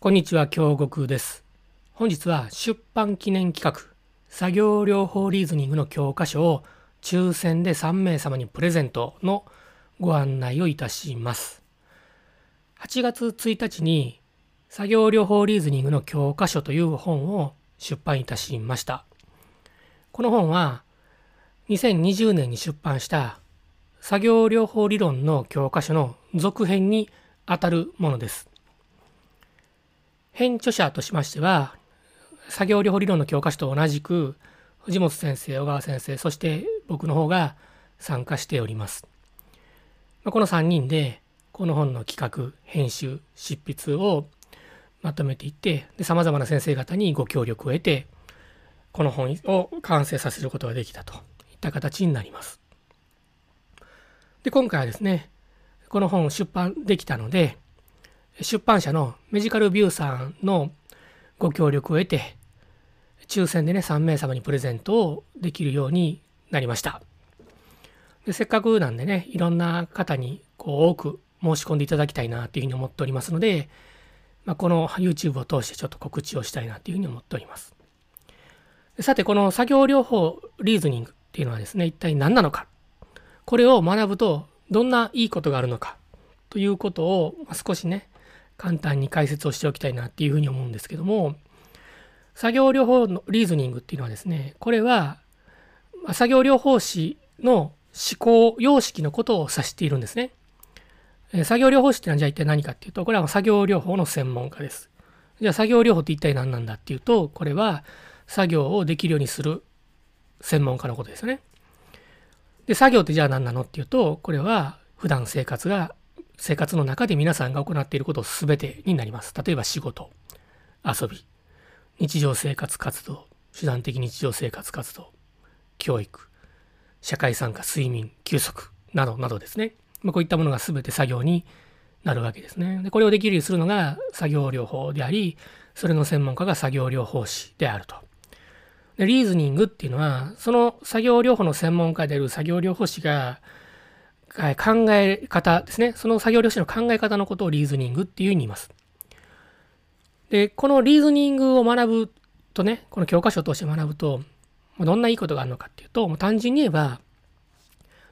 こんにちは、京極です。本日は出版記念企画、作業療法リーズニングの教科書を抽選で3名様にプレゼントのご案内をいたします。8月1日に作業療法リーズニングの教科書という本を出版いたしました。この本は2020年に出版した作業療法理論の教科書の続編にあたるものです。編著者としましては、作業療法理論の教科書と同じく、藤本先生、小川先生、そして僕の方が参加しております。まこの3人で、この本の企画、編集、執筆をまとめていって、さまざまな先生方にご協力を得て、この本を完成させることができたといった形になります。で、今回はですね、この本を出版できたので、出版社のメジカルビューさんのご協力を得て、抽選でね、3名様にプレゼントをできるようになりました。でせっかくなんでね、いろんな方にこう多く申し込んでいただきたいなというふうに思っておりますので、まあ、この YouTube を通してちょっと告知をしたいなというふうに思っております。さて、この作業療法リーズニングっていうのはですね、一体何なのか。これを学ぶとどんないいことがあるのかということを少しね、簡単に解説をしておきたいなっていうふうに思うんですけども、作業療法のリーズニングっていうのはですね、これは、作業療法士の思考様式のことを指しているんですね。作業療法士ってのはじゃあ一体何かっていうと、これは作業療法の専門家です。じゃあ作業療法って一体何なんだっていうと、これは作業をできるようにする専門家のことですよね。で、作業ってじゃあ何なのっていうと、これは普段生活が生活の中で皆さんが行っていること全てになります。例えば仕事、遊び、日常生活活動、手段的日常生活活動、教育、社会参加、睡眠、休息などなどですね。まあ、こういったものが全て作業になるわけですね。でこれをできるようにするのが作業療法であり、それの専門家が作業療法士であると。でリーズニングっていうのは、その作業療法の専門家である作業療法士がはい考え方ですね。その作業療士の考え方のことをリーズニングっていうふうに言います。で、このリーズニングを学ぶとね、この教科書を通して学ぶと、どんないいことがあるのかっていうと、もう単純に言えば、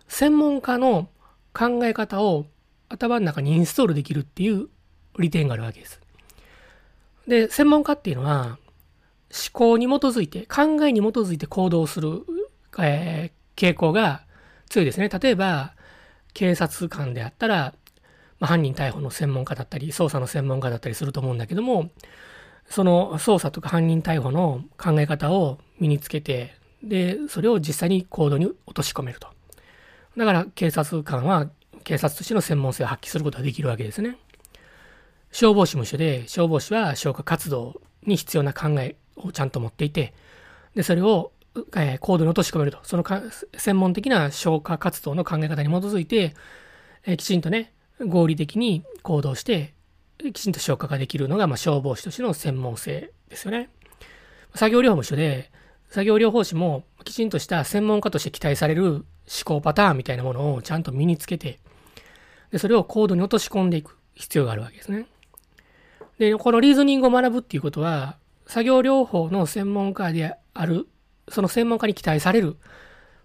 専門家の考え方を頭の中にインストールできるっていう利点があるわけです。で、専門家っていうのは、思考に基づいて、考えに基づいて行動する、えー傾向が強いですね。例えば、警察官であったら、まあ、犯人逮捕の専門家だったり、捜査の専門家だったりすると思うんだけども、その捜査とか犯人逮捕の考え方を身につけて、で、それを実際に行動に落とし込めると。だから警察官は警察としての専門性を発揮することができるわけですね。消防士も一緒で、消防士は消火活動に必要な考えをちゃんと持っていて、で、それをえー行動に落とし込めると。そのか専門的な消火活動の考え方に基づいて、えきちんとね、合理的に行動して、きちんと消火ができるのが、まあ、消防士としての専門性ですよね。作業療法も一緒で、作業療法士もきちんとした専門家として期待される思考パターンみたいなものをちゃんと身につけて、でそれを行動に落とし込んでいく必要があるわけですね。で、このリーズニングを学ぶっていうことは、作業療法の専門家である、その専門家に期待される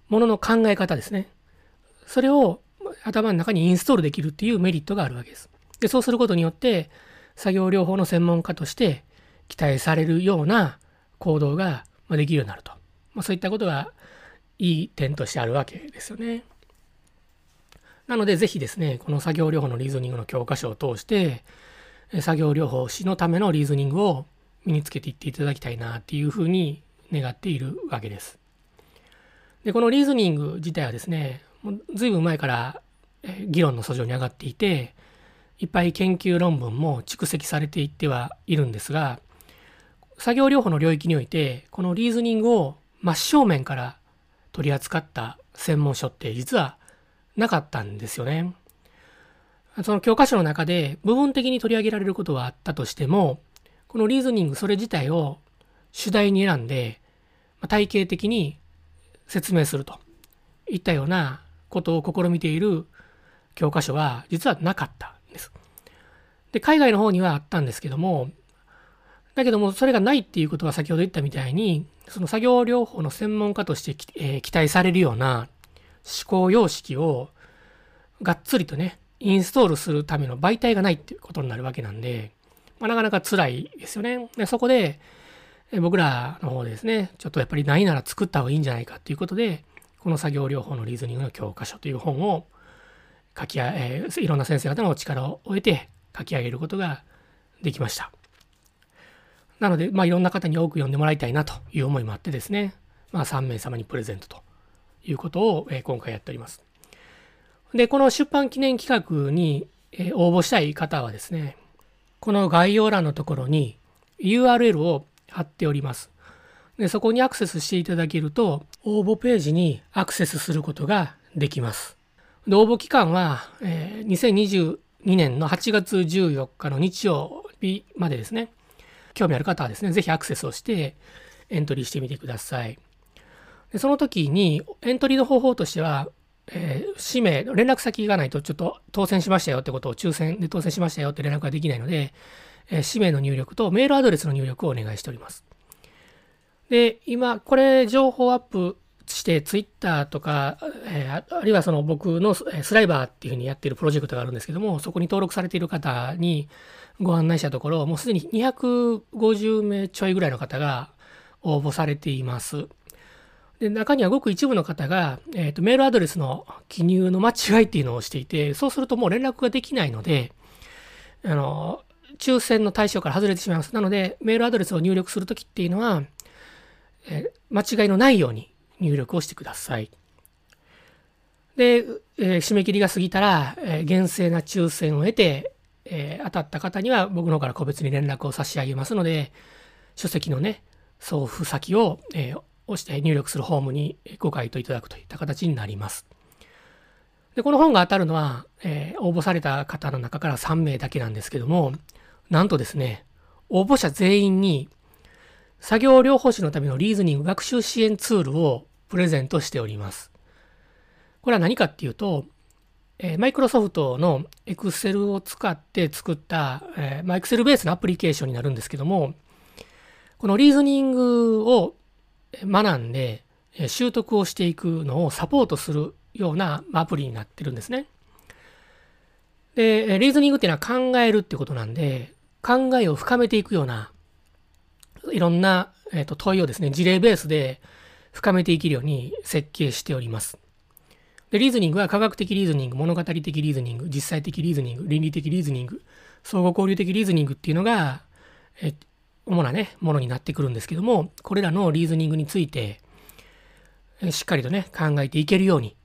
ものの考え方ですね。それを頭の中にインストールできるっていうメリットがあるわけです。で、そうすることによって、作業療法の専門家として期待されるような行動がまあできるようになると。まあ、そういったことがいい点としてあるわけですよね。なので、ぜひですね、この作業療法のリーズニングの教科書を通して、え作業療法士のためのリーズニングを身につけていっていただきたいなっていうふうに願っているわけです。で、このリーズニング自体はですね、もう随分前からえ議論の訴状に上がっていて、いっぱい研究論文も蓄積されていってはいるんですが、作業療法の領域において、このリーズニングを真正面から取り扱った専門書って実はなかったんですよね。その教科書の中で部分的に取り上げられることはあったとしても、このリーズニングそれ自体を主題に選んで、体系的に説明するといったようなことを試みている教科書は実はなかったんです。で、海外の方にはあったんですけども、だけども、それがないっていうことは先ほど言ったみたいに、その作業療法の専門家として、えー、期待されるような思考様式をがっつりとね、インストールするための媒体がないっていうことになるわけなんで、まあ、なかなか辛いですよね。でそこで、僕らの方でですね、ちょっとやっぱりないなら作った方がいいんじゃないかっていうことで、この作業療法のリーズニングの教科書という本を書きあ、えー、いろんな先生方のお力を得て書き上げることができました。なので、まあ、いろんな方に多く読んでもらいたいなという思いもあってですね、まあ、3名様にプレゼントということを、えー、今回やっております。で、この出版記念企画に、えー、応募したい方はですね、この概要欄のところに URL を貼っております。でそこにアクセスしていただけると、応募ページにアクセスすることができます。で応募期間は、えー、2022年の8月14日の日曜日までですね。興味ある方はですね、ぜひアクセスをしてエントリーしてみてください。でその時にエントリーの方法としては、えー、氏名、連絡先がないとちょっと当選しましたよってことを抽選で当選しましたよって連絡ができないので、え、氏名の入力とメールアドレスの入力をお願いしております。で、今、これ情報アップして、ツイッターとか、えー、あるいはその僕のスライバーっていうふうにやってるプロジェクトがあるんですけども、そこに登録されている方にご案内したところ、もうすでに250名ちょいぐらいの方が応募されています。で中にはごく一部の方が、えーと、メールアドレスの記入の間違いっていうのをしていて、そうするともう連絡ができないので、あの、抽選の対象から外れてしまいます。なので、メールアドレスを入力するときっていうのは、えー、間違いのないように入力をしてください。で、えー、締め切りが過ぎたら、えー、厳正な抽選を得て、え当たった方には僕の方から個別に連絡を差し上げますので、書籍のね、送付先を、え押して入力するフォームにご回答いただくといった形になります。で、この本が当たるのは、え、応募された方の中から3名だけなんですけども、なんとですね、応募者全員に作業療法士のためのリーズニング学習支援ツールをプレゼントしております。これは何かっていうと、えー、マイクロソフトの Excel を使って作った、えー、まあ、Excel ベースのアプリケーションになるんですけども、このリーズニングを学んで習得をしていくのをサポートするようなアプリになってるんですね。で、リーズニングっていうのは考えるってことなんで、考えを深めていくようないろんな、えー、と問いをですね、事例ベースで深めていけるように設計しております。で、リーズニングは科学的リーズニング、物語的リーズニング、実際的リーズニング、倫理的リーズニング、相互交流的リーズニングっていうのが、え主なね、ものになってくるんですけども、これらのリーズニングについて、えしっかりとね、考えていけるように、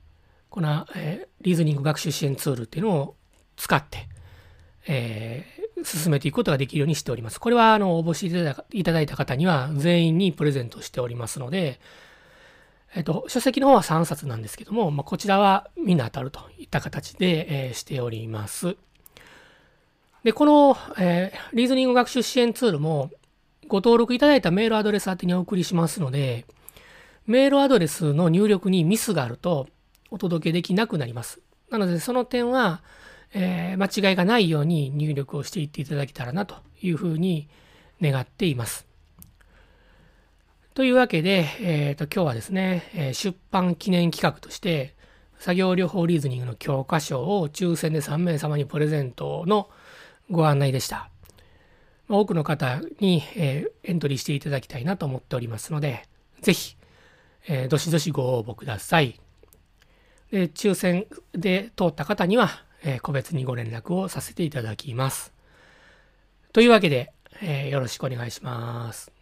この、えー、リーズニング学習支援ツールっていうのを使って、えー、進めていくことができるようにしております。これは、あの、応募していただいた方には全員にプレゼントしておりますので、えっ、と、書籍の方は3冊なんですけども、まあ、こちらはみんな当たるといった形で、えー、しております。で、この、えー、リーズニング学習支援ツールも、ご登録いただいたメールアドレス宛てにお送りしますので、メールアドレスの入力にミスがあるとお届けできなくなります。なので、その点は、えー、間違いがないように入力をしていっていただけたらなというふうに願っています。というわけで、えーと、今日はですね、え出版記念企画として、作業療法リーズニングの教科書を抽選で3名様にプレゼントのご案内でした。多くの方に、えー、エントリーしていただきたいなと思っておりますので、ぜひ、えー、どしどしご応募ください。で抽選で通った方には、え、個別にご連絡をさせていただきます。というわけで、え、よろしくお願いします。